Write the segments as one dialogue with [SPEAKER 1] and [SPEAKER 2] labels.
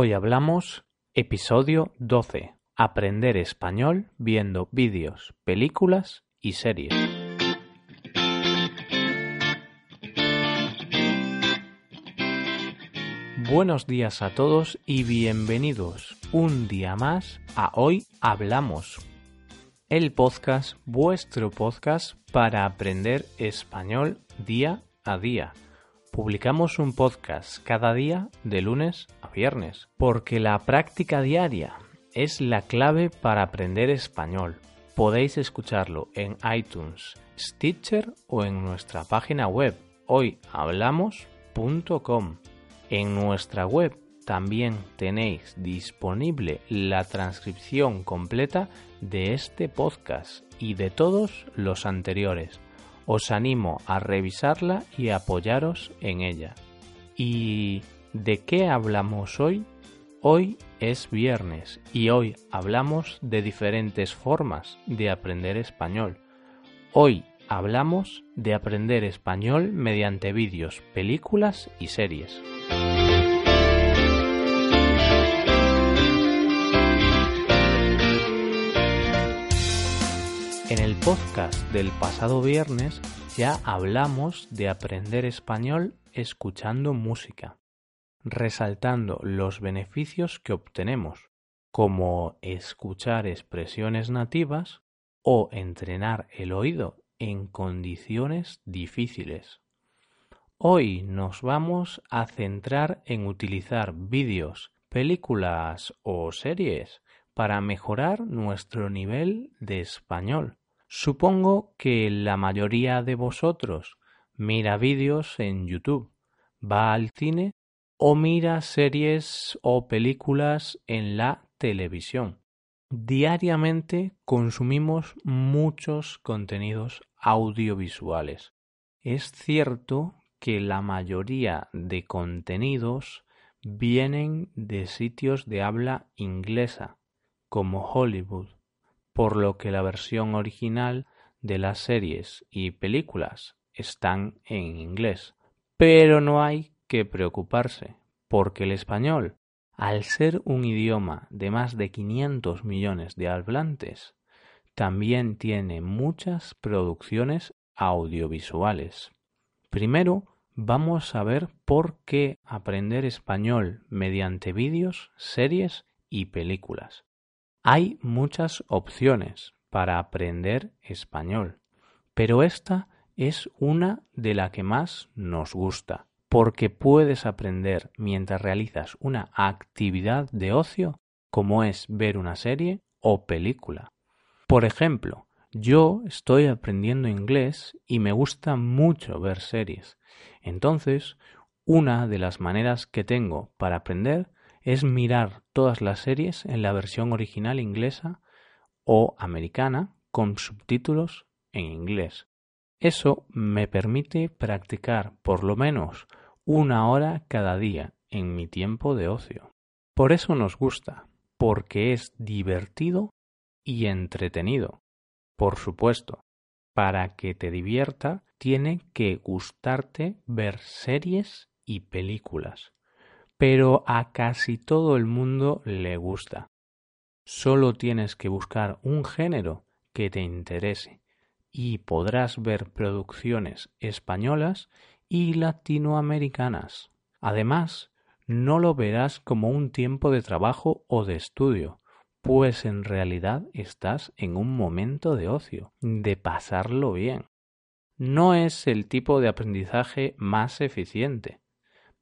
[SPEAKER 1] Hoy hablamos episodio 12. Aprender español viendo vídeos, películas y series. Buenos días a todos y bienvenidos un día más a Hoy Hablamos, el podcast, vuestro podcast para aprender español día a día. Publicamos un podcast cada día de lunes a viernes, porque la práctica diaria es la clave para aprender español. Podéis escucharlo en iTunes, Stitcher o en nuestra página web hoyhablamos.com. En nuestra web también tenéis disponible la transcripción completa de este podcast y de todos los anteriores. Os animo a revisarla y apoyaros en ella. ¿Y de qué hablamos hoy? Hoy es viernes y hoy hablamos de diferentes formas de aprender español. Hoy hablamos de aprender español mediante vídeos, películas y series. En el podcast del pasado viernes ya hablamos de aprender español escuchando música, resaltando los beneficios que obtenemos, como escuchar expresiones nativas o entrenar el oído en condiciones difíciles. Hoy nos vamos a centrar en utilizar vídeos, películas o series para mejorar nuestro nivel de español. Supongo que la mayoría de vosotros mira vídeos en YouTube, va al cine o mira series o películas en la televisión. Diariamente consumimos muchos contenidos audiovisuales. Es cierto que la mayoría de contenidos vienen de sitios de habla inglesa, como Hollywood, por lo que la versión original de las series y películas están en inglés. Pero no hay que preocuparse, porque el español, al ser un idioma de más de 500 millones de hablantes, también tiene muchas producciones audiovisuales. Primero, vamos a ver por qué aprender español mediante vídeos, series y películas. Hay muchas opciones para aprender español, pero esta es una de la que más nos gusta, porque puedes aprender mientras realizas una actividad de ocio como es ver una serie o película. Por ejemplo, yo estoy aprendiendo inglés y me gusta mucho ver series. Entonces, una de las maneras que tengo para aprender es mirar todas las series en la versión original inglesa o americana con subtítulos en inglés. Eso me permite practicar por lo menos una hora cada día en mi tiempo de ocio. Por eso nos gusta, porque es divertido y entretenido. Por supuesto, para que te divierta tiene que gustarte ver series y películas pero a casi todo el mundo le gusta. Solo tienes que buscar un género que te interese y podrás ver producciones españolas y latinoamericanas. Además, no lo verás como un tiempo de trabajo o de estudio, pues en realidad estás en un momento de ocio, de pasarlo bien. No es el tipo de aprendizaje más eficiente,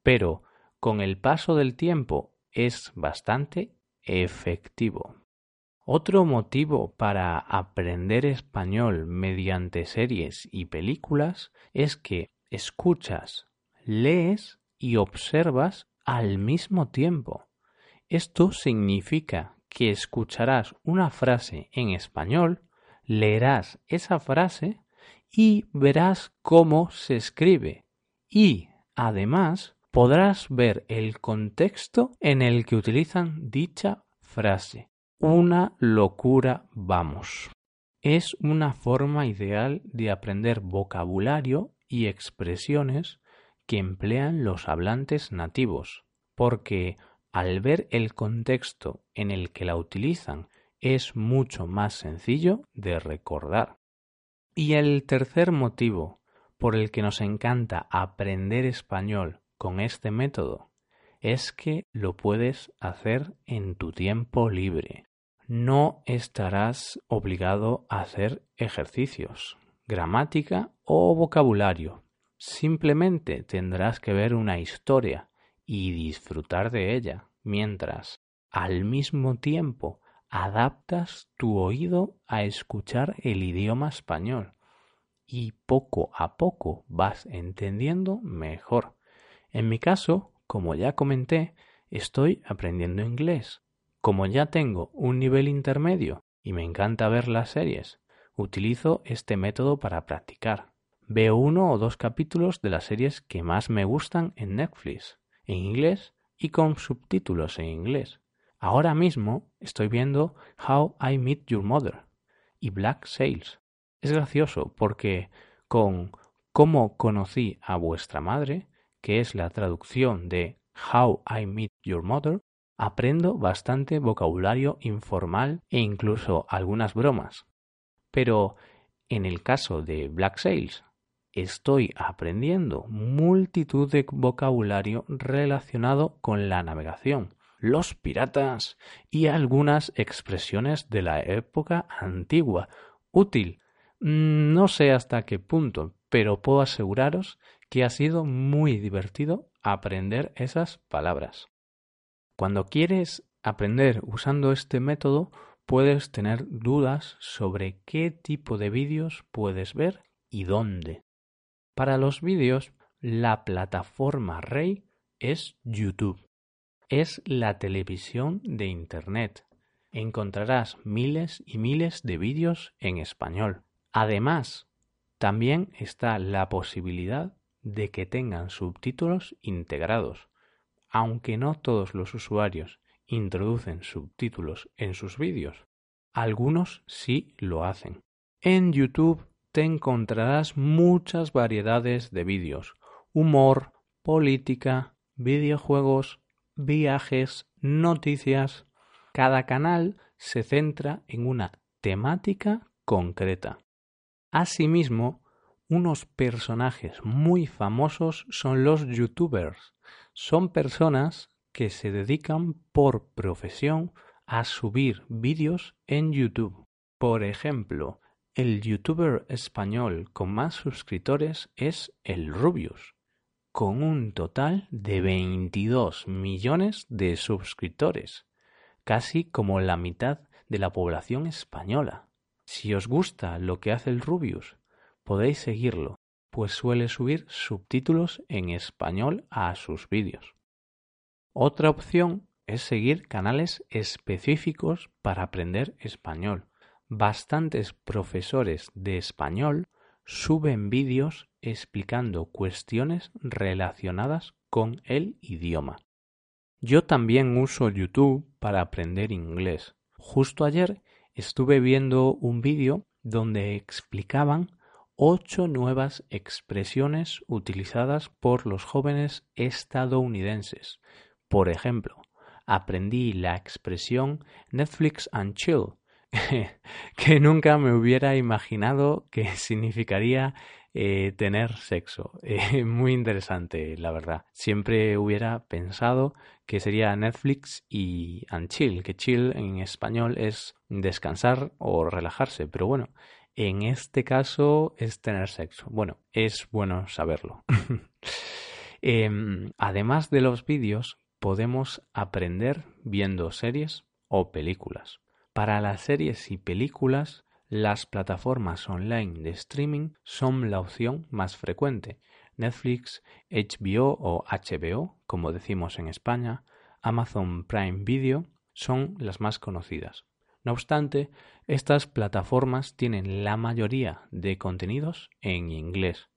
[SPEAKER 1] pero con el paso del tiempo es bastante efectivo. Otro motivo para aprender español mediante series y películas es que escuchas, lees y observas al mismo tiempo. Esto significa que escucharás una frase en español, leerás esa frase y verás cómo se escribe. Y, además, podrás ver el contexto en el que utilizan dicha frase. Una locura vamos. Es una forma ideal de aprender vocabulario y expresiones que emplean los hablantes nativos, porque al ver el contexto en el que la utilizan, es mucho más sencillo de recordar. Y el tercer motivo por el que nos encanta aprender español con este método es que lo puedes hacer en tu tiempo libre. No estarás obligado a hacer ejercicios, gramática o vocabulario. Simplemente tendrás que ver una historia y disfrutar de ella, mientras al mismo tiempo adaptas tu oído a escuchar el idioma español y poco a poco vas entendiendo mejor. En mi caso, como ya comenté, estoy aprendiendo inglés. Como ya tengo un nivel intermedio y me encanta ver las series, utilizo este método para practicar. Veo uno o dos capítulos de las series que más me gustan en Netflix, en inglés y con subtítulos en inglés. Ahora mismo estoy viendo How I Met Your Mother y Black Sails. Es gracioso porque con Cómo conocí a vuestra madre, que es la traducción de How I Met Your Mother, aprendo bastante vocabulario informal e incluso algunas bromas. Pero en el caso de Black Sails, estoy aprendiendo multitud de vocabulario relacionado con la navegación, los piratas y algunas expresiones de la época antigua. Útil. Mm, no sé hasta qué punto, pero puedo aseguraros que ha sido muy divertido aprender esas palabras. Cuando quieres aprender usando este método, puedes tener dudas sobre qué tipo de vídeos puedes ver y dónde. Para los vídeos, la plataforma rey es YouTube es la televisión de Internet. Encontrarás miles y miles de vídeos en español. Además, también está la posibilidad de que tengan subtítulos integrados. Aunque no todos los usuarios introducen subtítulos en sus vídeos, algunos sí lo hacen. En YouTube te encontrarás muchas variedades de vídeos, humor, política, videojuegos, viajes, noticias. Cada canal se centra en una temática concreta. Asimismo, unos personajes muy famosos son los youtubers. Son personas que se dedican por profesión a subir vídeos en YouTube. Por ejemplo, el youtuber español con más suscriptores es el Rubius, con un total de 22 millones de suscriptores, casi como la mitad de la población española. Si os gusta lo que hace el Rubius, podéis seguirlo, pues suele subir subtítulos en español a sus vídeos. Otra opción es seguir canales específicos para aprender español. Bastantes profesores de español suben vídeos explicando cuestiones relacionadas con el idioma. Yo también uso YouTube para aprender inglés. Justo ayer estuve viendo un vídeo donde explicaban ocho nuevas expresiones utilizadas por los jóvenes estadounidenses. Por ejemplo, aprendí la expresión Netflix and chill, que nunca me hubiera imaginado que significaría eh, tener sexo. Eh, muy interesante, la verdad. Siempre hubiera pensado que sería Netflix y and chill, que chill en español es descansar o relajarse, pero bueno, en este caso es tener sexo. Bueno, es bueno saberlo. Em, además de los vídeos, podemos aprender viendo series o películas. Para las series y películas, las plataformas online de streaming son la opción más frecuente. Netflix, HBO o HBO, como decimos en España, Amazon Prime Video son las más conocidas. No obstante, estas plataformas tienen la mayoría de contenidos en inglés.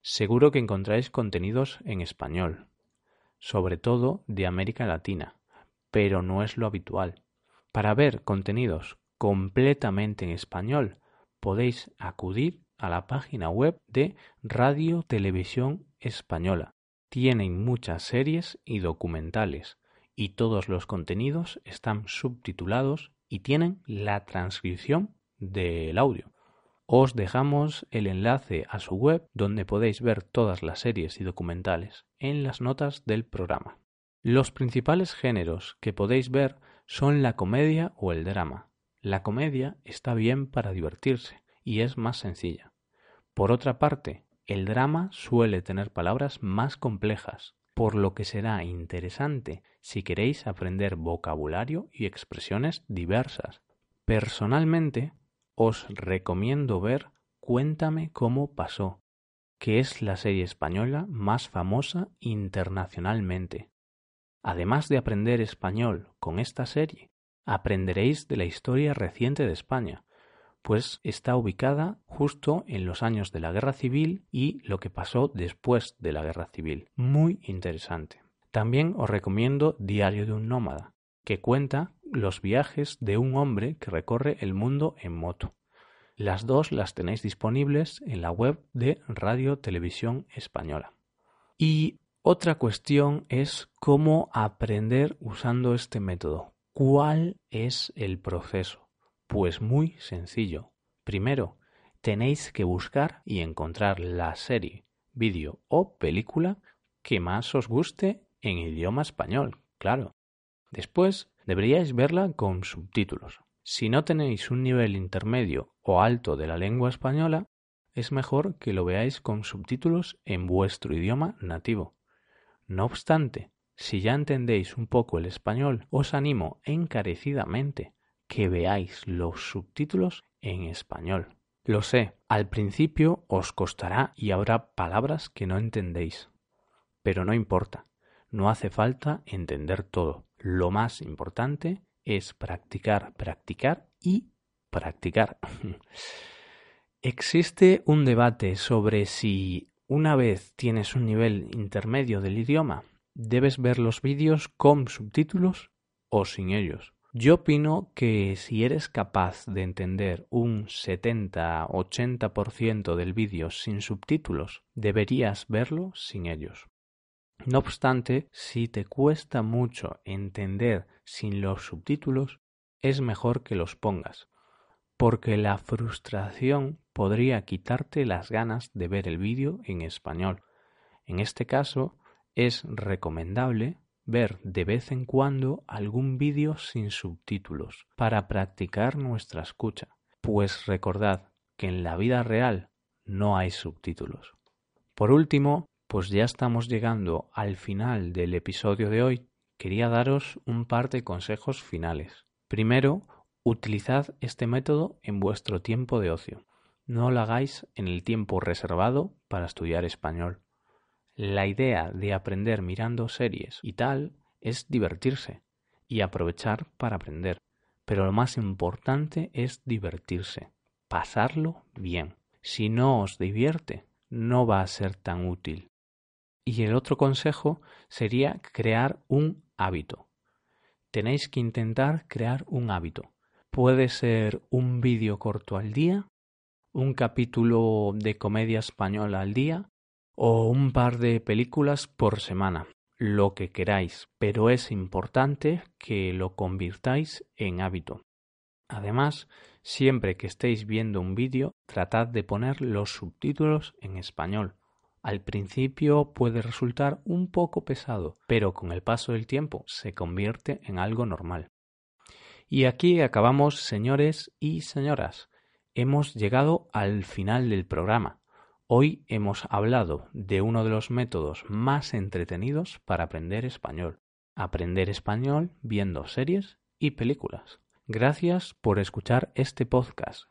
[SPEAKER 1] Seguro que encontráis contenidos en español, sobre todo de América Latina, pero no es lo habitual. Para ver contenidos completamente en español, podéis acudir a la página web de Radio Televisión Española. Tienen muchas series y documentales y todos los contenidos están subtitulados y tienen la transcripción del audio. Os dejamos el enlace a su web donde podéis ver todas las series y documentales en las notas del programa. Los principales géneros que podéis ver son la comedia o el drama. La comedia está bien para divertirse y es más sencilla. Por otra parte, el drama suele tener palabras más complejas, por lo que será interesante si queréis aprender vocabulario y expresiones diversas. Personalmente, os recomiendo ver Cuéntame cómo pasó, que es la serie española más famosa internacionalmente. Además de aprender español con esta serie, aprenderéis de la historia reciente de España, pues está ubicada justo en los años de la Guerra Civil y lo que pasó después de la Guerra Civil. Muy interesante. También os recomiendo Diario de un Nómada, que cuenta los viajes de un hombre que recorre el mundo en moto. Las dos las tenéis disponibles en la web de Radio Televisión Española. Y otra cuestión es cómo aprender usando este método. ¿Cuál es el proceso? Pues muy sencillo. Primero, tenéis que buscar y encontrar la serie, vídeo o película que más os guste en idioma español, claro. Después, deberíais verla con subtítulos. Si no tenéis un nivel intermedio o alto de la lengua española, es mejor que lo veáis con subtítulos en vuestro idioma nativo. No obstante, si ya entendéis un poco el español, os animo encarecidamente que veáis los subtítulos en español. Lo sé, al principio os costará y habrá palabras que no entendéis. Pero no importa, no hace falta entender todo. Lo más importante es practicar, practicar y practicar. Existe un debate sobre si una vez tienes un nivel intermedio del idioma, debes ver los vídeos con subtítulos o sin ellos. Yo opino que si eres capaz de entender un 70-80% del vídeo sin subtítulos, deberías verlo sin ellos. No obstante, si te cuesta mucho entender sin los subtítulos, es mejor que los pongas, porque la frustración podría quitarte las ganas de ver el vídeo en español. En este caso, es recomendable ver de vez en cuando algún vídeo sin subtítulos para practicar nuestra escucha, pues recordad que en la vida real no hay subtítulos. Por último, pues ya estamos llegando al final del episodio de hoy, quería daros un par de consejos finales. Primero, utilizad este método en vuestro tiempo de ocio. No lo hagáis en el tiempo reservado para estudiar español. La idea de aprender mirando series y tal es divertirse y aprovechar para aprender. Pero lo más importante es divertirse, pasarlo bien. Si no os divierte, no va a ser tan útil. Y el otro consejo sería crear un hábito. Tenéis que intentar crear un hábito. Puede ser un vídeo corto al día, un capítulo de comedia española al día o un par de películas por semana, lo que queráis, pero es importante que lo convirtáis en hábito. Además, siempre que estéis viendo un vídeo, tratad de poner los subtítulos en español al principio puede resultar un poco pesado, pero con el paso del tiempo se convierte en algo normal. Y aquí acabamos, señores y señoras. Hemos llegado al final del programa. Hoy hemos hablado de uno de los métodos más entretenidos para aprender español. Aprender español viendo series y películas. Gracias por escuchar este podcast.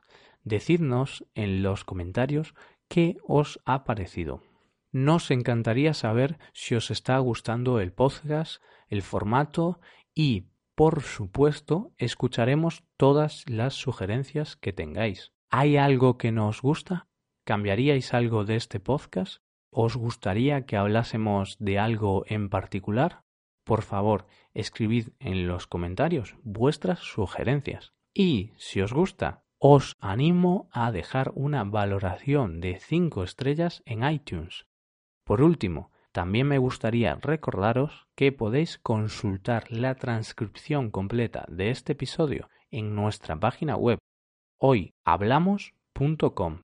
[SPEAKER 1] Decidnos en los comentarios qué os ha parecido. Nos encantaría saber si os está gustando el podcast, el formato y, por supuesto, escucharemos todas las sugerencias que tengáis. ¿Hay algo que no os gusta? ¿Cambiaríais algo de este podcast? ¿Os gustaría que hablásemos de algo en particular? Por favor, escribid en los comentarios vuestras sugerencias. Y, si os gusta, os animo a dejar una valoración de 5 estrellas en iTunes. Por último, También me gustaría recordaros que podéis consultar la transcripción completa de este episodio en nuestra página web hoyhablamos.com.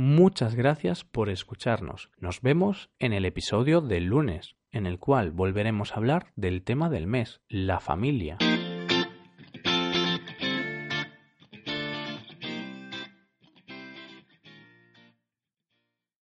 [SPEAKER 1] Muchas gracias por escucharnos. Nos vemos en el episodio del lunes, en el cual volveremos a hablar del tema del mes, la familia.